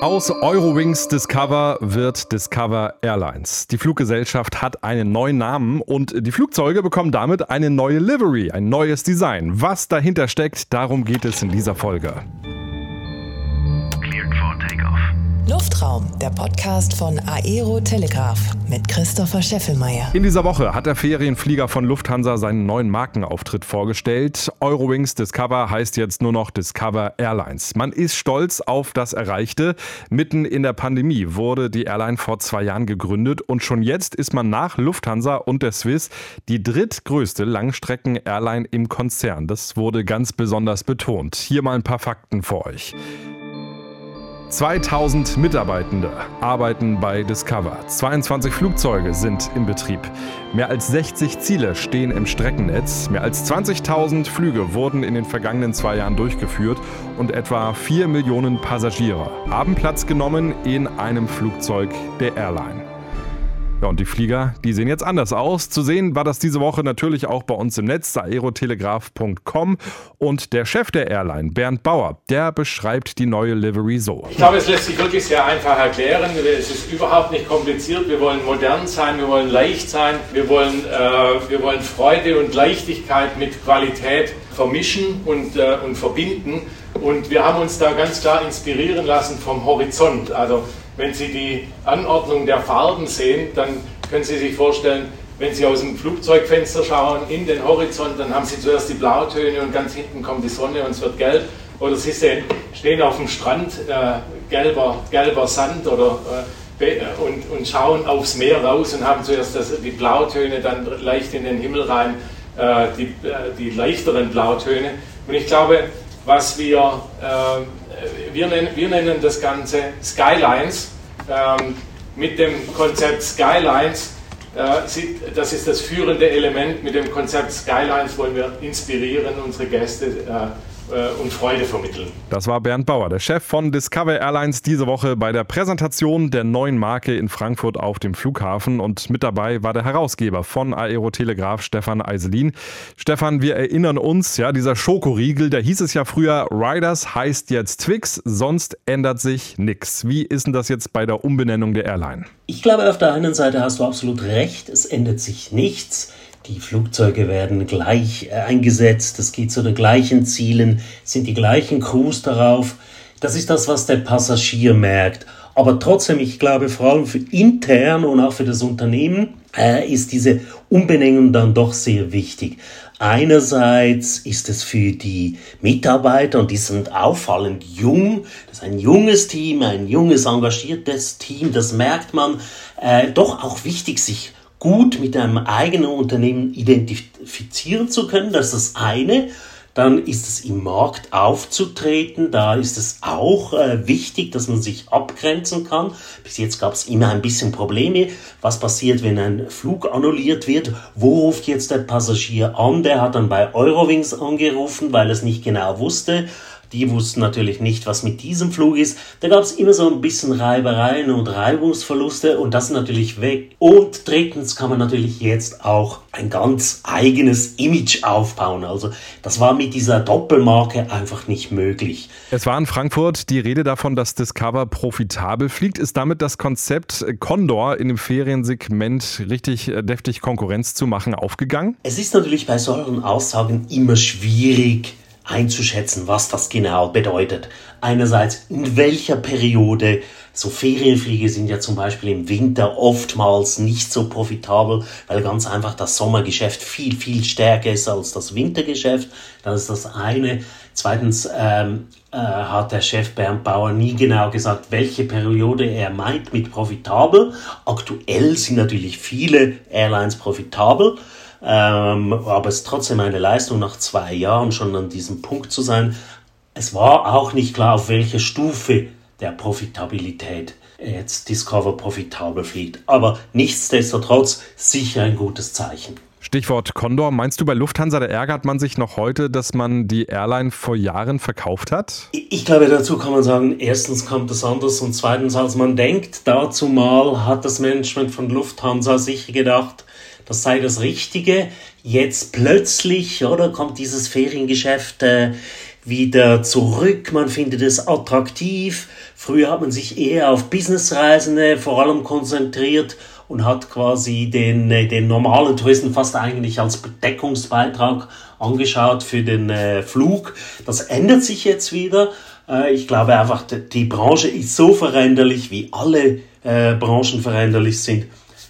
Aus Eurowings Discover wird Discover Airlines. Die Fluggesellschaft hat einen neuen Namen und die Flugzeuge bekommen damit eine neue Livery, ein neues Design. Was dahinter steckt, darum geht es in dieser Folge. Luftraum, der Podcast von Aero Telegraph mit Christopher Scheffelmeier. In dieser Woche hat der Ferienflieger von Lufthansa seinen neuen Markenauftritt vorgestellt. Eurowings Discover heißt jetzt nur noch Discover Airlines. Man ist stolz auf das Erreichte. Mitten in der Pandemie wurde die Airline vor zwei Jahren gegründet und schon jetzt ist man nach Lufthansa und der Swiss die drittgrößte Langstrecken-Airline im Konzern. Das wurde ganz besonders betont. Hier mal ein paar Fakten für euch. 2000 Mitarbeitende arbeiten bei Discover. 22 Flugzeuge sind im Betrieb. Mehr als 60 Ziele stehen im Streckennetz. Mehr als 20.000 Flüge wurden in den vergangenen zwei Jahren durchgeführt und etwa 4 Millionen Passagiere haben Platz genommen in einem Flugzeug der Airline. Ja, und die Flieger, die sehen jetzt anders aus. Zu sehen war das diese Woche natürlich auch bei uns im Netz, aerotelegraph.com. Und der Chef der Airline, Bernd Bauer, der beschreibt die neue Livery so. Ich glaube, es lässt sich wirklich sehr einfach erklären. Es ist überhaupt nicht kompliziert. Wir wollen modern sein, wir wollen leicht sein, wir wollen, äh, wir wollen Freude und Leichtigkeit mit Qualität vermischen und, äh, und verbinden. Und wir haben uns da ganz klar inspirieren lassen vom Horizont. Also wenn Sie die Anordnung der Farben sehen, dann können Sie sich vorstellen, wenn Sie aus dem Flugzeugfenster schauen in den Horizont, dann haben Sie zuerst die Blautöne und ganz hinten kommt die Sonne und es wird gelb. Oder Sie sehen, stehen auf dem Strand, äh, gelber, gelber Sand oder, äh, und, und schauen aufs Meer raus und haben zuerst das, die Blautöne, dann leicht in den Himmel rein, äh, die, äh, die leichteren Blautöne. Und ich glaube, was wir äh, wir, nennen, wir nennen das Ganze Skylines. Ähm, mit dem Konzept Skylines, äh, das ist das führende Element, mit dem Konzept Skylines wollen wir inspirieren, unsere Gäste äh, und Freude vermitteln. Das war Bernd Bauer, der Chef von Discover Airlines, diese Woche bei der Präsentation der neuen Marke in Frankfurt auf dem Flughafen. Und mit dabei war der Herausgeber von Aerotelegraph, Stefan Eiselin. Stefan, wir erinnern uns, ja, dieser Schokoriegel, da hieß es ja früher, Riders heißt jetzt Twix, sonst ändert sich nichts. Wie ist denn das jetzt bei der Umbenennung der Airline? Ich glaube, auf der einen Seite hast du absolut recht, es ändert sich nichts. Die Flugzeuge werden gleich äh, eingesetzt, es geht zu den gleichen Zielen, sind die gleichen Crews darauf. Das ist das, was der Passagier merkt. Aber trotzdem, ich glaube, vor allem für intern und auch für das Unternehmen äh, ist diese Umbenennung dann doch sehr wichtig. Einerseits ist es für die Mitarbeiter, und die sind auffallend jung, das ist ein junges Team, ein junges, engagiertes Team, das merkt man, äh, doch auch wichtig, sich gut mit einem eigenen Unternehmen identifizieren zu können. Das ist das eine. Dann ist es im Markt aufzutreten. Da ist es auch äh, wichtig, dass man sich abgrenzen kann. Bis jetzt gab es immer ein bisschen Probleme. Was passiert, wenn ein Flug annulliert wird? Wo ruft jetzt der Passagier an? Der hat dann bei Eurowings angerufen, weil er es nicht genau wusste. Die wussten natürlich nicht, was mit diesem Flug ist. Da gab es immer so ein bisschen Reibereien und Reibungsverluste und das ist natürlich weg. Und drittens kann man natürlich jetzt auch ein ganz eigenes Image aufbauen. Also das war mit dieser Doppelmarke einfach nicht möglich. Es war in Frankfurt die Rede davon, dass Discover profitabel fliegt. Ist damit das Konzept Condor in dem Feriensegment richtig äh, deftig Konkurrenz zu machen aufgegangen? Es ist natürlich bei solchen Aussagen immer schwierig einzuschätzen, was das genau bedeutet. Einerseits, in welcher Periode, so Ferienfliege sind ja zum Beispiel im Winter oftmals nicht so profitabel, weil ganz einfach das Sommergeschäft viel, viel stärker ist als das Wintergeschäft. Das ist das eine. Zweitens ähm, äh, hat der Chef Bernd Bauer nie genau gesagt, welche Periode er meint mit profitabel. Aktuell sind natürlich viele Airlines profitabel. Ähm, aber es ist trotzdem eine Leistung, nach zwei Jahren schon an diesem Punkt zu sein. Es war auch nicht klar, auf welche Stufe der Profitabilität jetzt Discover profitabel fliegt. Aber nichtsdestotrotz sicher ein gutes Zeichen. Stichwort Condor. Meinst du, bei Lufthansa, da ärgert man sich noch heute, dass man die Airline vor Jahren verkauft hat? Ich glaube, dazu kann man sagen, erstens kommt es anders und zweitens, als man denkt. Dazu mal hat das Management von Lufthansa sicher gedacht, das sei das Richtige. Jetzt plötzlich, oder, kommt dieses Feriengeschäft äh, wieder zurück, man findet es attraktiv. Früher hat man sich eher auf Businessreisende vor allem konzentriert und hat quasi den, äh, den normalen Touristen fast eigentlich als Bedeckungsbeitrag angeschaut für den äh, Flug. Das ändert sich jetzt wieder. Äh, ich glaube einfach, die Branche ist so veränderlich, wie alle äh, Branchen veränderlich sind,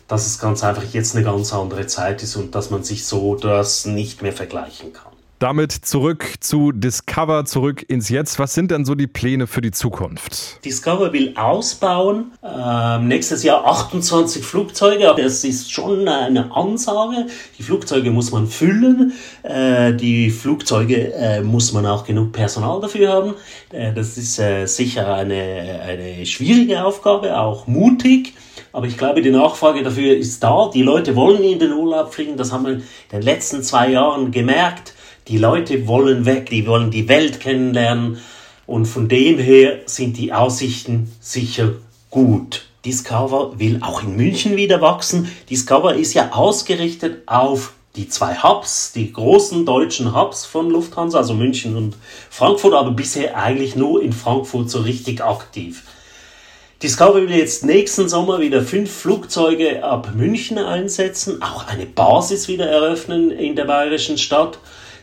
dass es ganz einfach jetzt eine ganz andere Zeit ist und dass man sich so das nicht mehr vergleichen kann. Damit zurück zu Discover, zurück ins Jetzt. Was sind denn so die Pläne für die Zukunft? Discover will ausbauen. Ähm, nächstes Jahr 28 Flugzeuge. Das ist schon eine Ansage. Die Flugzeuge muss man füllen. Äh, die Flugzeuge äh, muss man auch genug Personal dafür haben. Äh, das ist äh, sicher eine, eine schwierige Aufgabe, auch mutig. Aber ich glaube, die Nachfrage dafür ist da. Die Leute wollen in den Urlaub fliegen. Das haben wir in den letzten zwei Jahren gemerkt. Die Leute wollen weg, die wollen die Welt kennenlernen und von dem her sind die Aussichten sicher gut. Discover will auch in München wieder wachsen. Discover ist ja ausgerichtet auf die zwei Hubs, die großen deutschen Hubs von Lufthansa, also München und Frankfurt, aber bisher eigentlich nur in Frankfurt so richtig aktiv. Discover will jetzt nächsten Sommer wieder fünf Flugzeuge ab München einsetzen, auch eine Basis wieder eröffnen in der bayerischen Stadt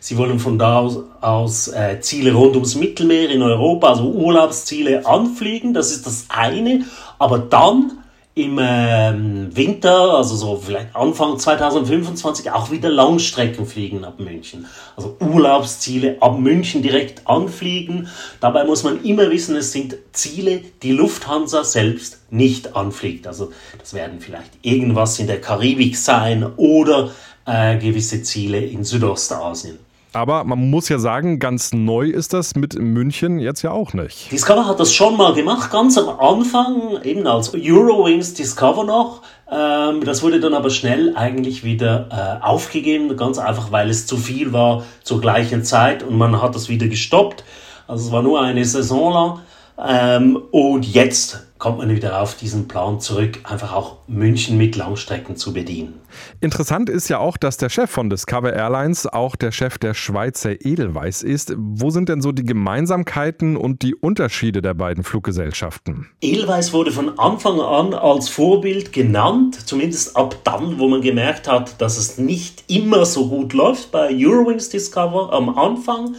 Sie wollen von da aus, aus äh, Ziele rund ums Mittelmeer in Europa, also Urlaubsziele anfliegen. Das ist das eine. Aber dann im ähm, Winter, also so vielleicht Anfang 2025, auch wieder Langstrecken fliegen ab München. Also Urlaubsziele ab München direkt anfliegen. Dabei muss man immer wissen, es sind Ziele, die Lufthansa selbst nicht anfliegt. Also das werden vielleicht irgendwas in der Karibik sein oder äh, gewisse Ziele in Südostasien. Aber man muss ja sagen, ganz neu ist das mit München jetzt ja auch nicht. Discover hat das schon mal gemacht, ganz am Anfang, eben als Eurowings Discover noch. Ähm, das wurde dann aber schnell eigentlich wieder äh, aufgegeben, ganz einfach, weil es zu viel war zur gleichen Zeit und man hat das wieder gestoppt. Also es war nur eine Saison lang. Ähm, und jetzt kommt man wieder auf diesen Plan zurück, einfach auch München mit Langstrecken zu bedienen. Interessant ist ja auch, dass der Chef von Discover Airlines auch der Chef der Schweizer Edelweiss ist. Wo sind denn so die Gemeinsamkeiten und die Unterschiede der beiden Fluggesellschaften? Edelweiss wurde von Anfang an als Vorbild genannt, zumindest ab dann, wo man gemerkt hat, dass es nicht immer so gut läuft bei Eurowings Discover am Anfang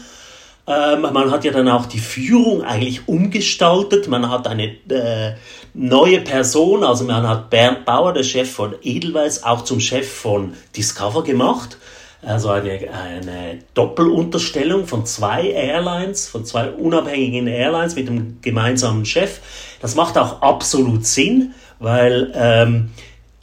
ähm, man hat ja dann auch die Führung eigentlich umgestaltet. Man hat eine äh, neue Person, also man hat Bernd Bauer, der Chef von Edelweiss, auch zum Chef von Discover gemacht. Also eine, eine Doppelunterstellung von zwei Airlines, von zwei unabhängigen Airlines mit einem gemeinsamen Chef. Das macht auch absolut Sinn, weil ähm,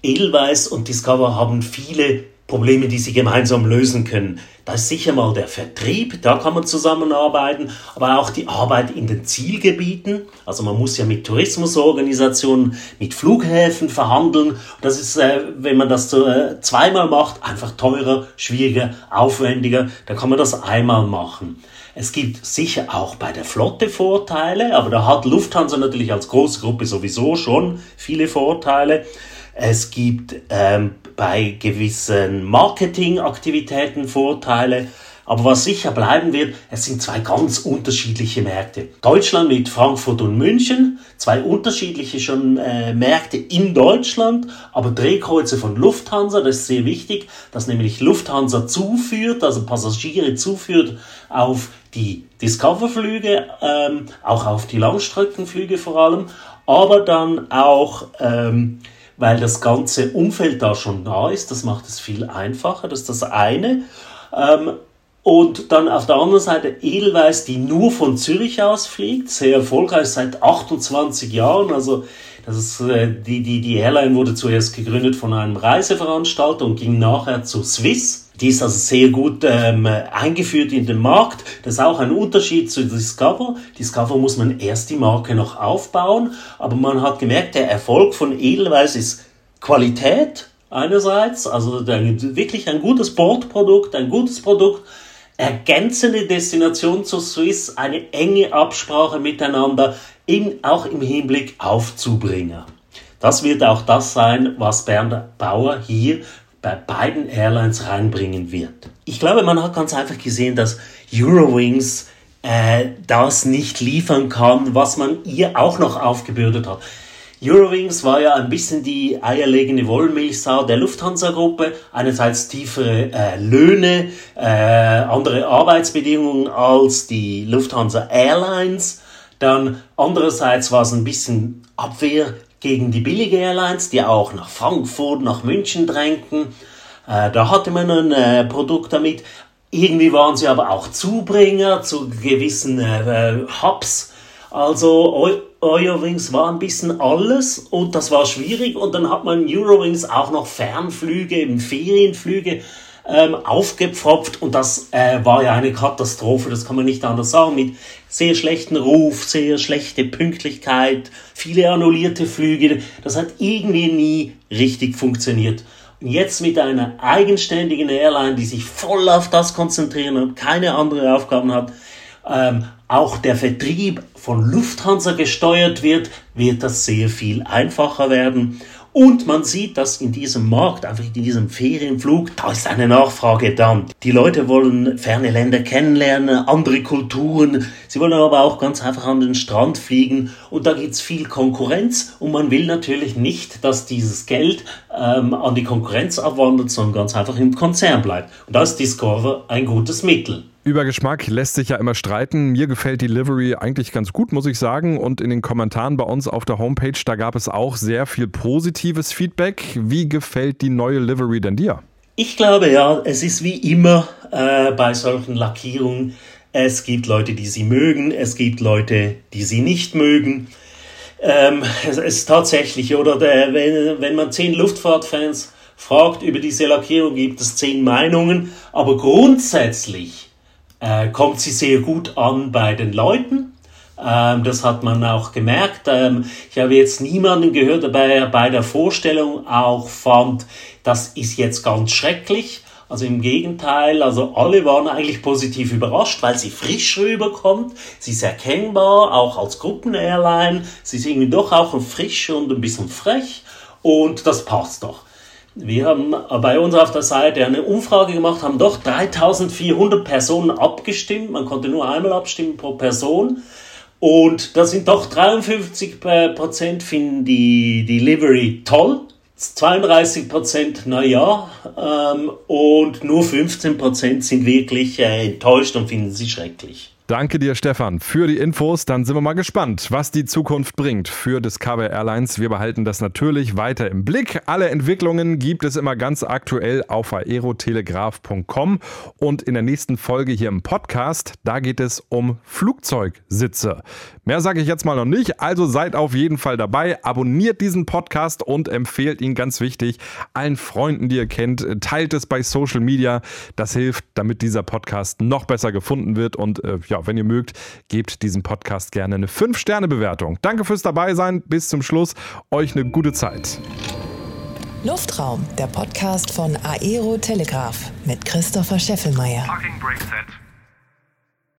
Edelweiss und Discover haben viele Probleme, die sie gemeinsam lösen können. Da ist sicher mal der Vertrieb, da kann man zusammenarbeiten, aber auch die Arbeit in den Zielgebieten. Also man muss ja mit Tourismusorganisationen, mit Flughäfen verhandeln. Das ist, äh, wenn man das äh, zweimal macht, einfach teurer, schwieriger, aufwendiger. Da kann man das einmal machen. Es gibt sicher auch bei der Flotte Vorteile, aber da hat Lufthansa natürlich als große Gruppe sowieso schon viele Vorteile. Es gibt ähm, bei gewissen Marketingaktivitäten Vorteile. Aber was sicher bleiben wird, es sind zwei ganz unterschiedliche Märkte. Deutschland mit Frankfurt und München, zwei unterschiedliche schon äh, Märkte in Deutschland, aber Drehkreuze von Lufthansa, das ist sehr wichtig, dass nämlich Lufthansa zuführt, also Passagiere zuführt auf die Discover-Flüge, ähm, auch auf die Langstreckenflüge vor allem, aber dann auch ähm, weil das ganze Umfeld da schon da ist. Das macht es viel einfacher. Das ist das eine. Ähm, und dann auf der anderen Seite Edelweiss, die nur von Zürich aus fliegt, sehr erfolgreich seit 28 Jahren. Also das ist, äh, die, die, die Airline wurde zuerst gegründet von einem Reiseveranstalter und ging nachher zu Swiss. Die ist also sehr gut ähm, eingeführt in den Markt. Das ist auch ein Unterschied zu Discover. Discover muss man erst die Marke noch aufbauen, aber man hat gemerkt, der Erfolg von Edelweiss ist Qualität einerseits, also wirklich ein gutes Bordprodukt, ein gutes Produkt, ergänzende Destination zu Swiss, eine enge Absprache miteinander, in, auch im Hinblick auf Zubringer. Das wird auch das sein, was Bernd Bauer hier bei beiden Airlines reinbringen wird. Ich glaube, man hat ganz einfach gesehen, dass Eurowings äh, das nicht liefern kann, was man ihr auch noch aufgebürdet hat. Eurowings war ja ein bisschen die eierlegende Wollmilchsau der Lufthansa-Gruppe. Einerseits tiefere äh, Löhne, äh, andere Arbeitsbedingungen als die Lufthansa Airlines. Dann andererseits war es ein bisschen Abwehr gegen die billige Airlines, die auch nach Frankfurt, nach München drängten. Äh, da hatte man ein äh, Produkt damit. Irgendwie waren sie aber auch Zubringer zu gewissen äh, Hubs. Also Eurowings war ein bisschen alles und das war schwierig und dann hat man Eurowings auch noch Fernflüge, eben Ferienflüge ähm, aufgepfropft und das äh, war ja eine Katastrophe, das kann man nicht anders sagen, mit sehr schlechten Ruf, sehr schlechte Pünktlichkeit, viele annullierte Flüge, das hat irgendwie nie richtig funktioniert. Und jetzt mit einer eigenständigen Airline, die sich voll auf das konzentrieren und keine andere Aufgaben hat, ähm, auch der Vertrieb von Lufthansa gesteuert wird, wird das sehr viel einfacher werden. Und man sieht, dass in diesem Markt, einfach in diesem Ferienflug, da ist eine Nachfrage da. Die Leute wollen ferne Länder kennenlernen, andere Kulturen. Sie wollen aber auch ganz einfach an den Strand fliegen. Und da gibt's viel Konkurrenz. Und man will natürlich nicht, dass dieses Geld ähm, an die Konkurrenz abwandert, sondern ganz einfach im Konzern bleibt. Und da ist Discover ein gutes Mittel. Über Geschmack lässt sich ja immer streiten. Mir gefällt die Livery eigentlich ganz gut, muss ich sagen. Und in den Kommentaren bei uns auf der Homepage, da gab es auch sehr viel positives Feedback. Wie gefällt die neue Livery denn dir? Ich glaube ja, es ist wie immer äh, bei solchen Lackierungen. Es gibt Leute, die sie mögen, es gibt Leute, die sie nicht mögen. Ähm, es ist tatsächlich, oder der, wenn, wenn man zehn Luftfahrtfans fragt über diese Lackierung, gibt es zehn Meinungen. Aber grundsätzlich äh, kommt sie sehr gut an bei den Leuten. Ähm, das hat man auch gemerkt. Ähm, ich habe jetzt niemanden gehört, der bei, der Vorstellung auch fand, das ist jetzt ganz schrecklich. Also im Gegenteil, also alle waren eigentlich positiv überrascht, weil sie frisch rüberkommt. Sie ist erkennbar, auch als Gruppenairline. Sie ist irgendwie doch auch frisch und ein bisschen frech. Und das passt doch. Wir haben bei uns auf der Seite eine Umfrage gemacht, haben doch 3400 Personen abgestimmt. Man konnte nur einmal abstimmen pro Person. Und da sind doch 53 Prozent finden die Delivery toll. 32 Prozent, naja, ähm, und nur 15 Prozent sind wirklich äh, enttäuscht und finden sie schrecklich. Danke dir, Stefan, für die Infos. Dann sind wir mal gespannt, was die Zukunft bringt für Discover Airlines. Wir behalten das natürlich weiter im Blick. Alle Entwicklungen gibt es immer ganz aktuell auf aerotelegraph.com. Und in der nächsten Folge hier im Podcast, da geht es um Flugzeugsitze. Mehr sage ich jetzt mal noch nicht, also seid auf jeden Fall dabei. Abonniert diesen Podcast und empfehlt ihn ganz wichtig allen Freunden, die ihr kennt. Teilt es bei Social Media. Das hilft, damit dieser Podcast noch besser gefunden wird und äh, ja, wenn ihr mögt, gebt diesem Podcast gerne eine 5-Sterne-Bewertung. Danke fürs Dabeisein. Bis zum Schluss. Euch eine gute Zeit. Luftraum, der Podcast von Aero Telegraph mit Christopher Scheffelmeier. Fucking break set.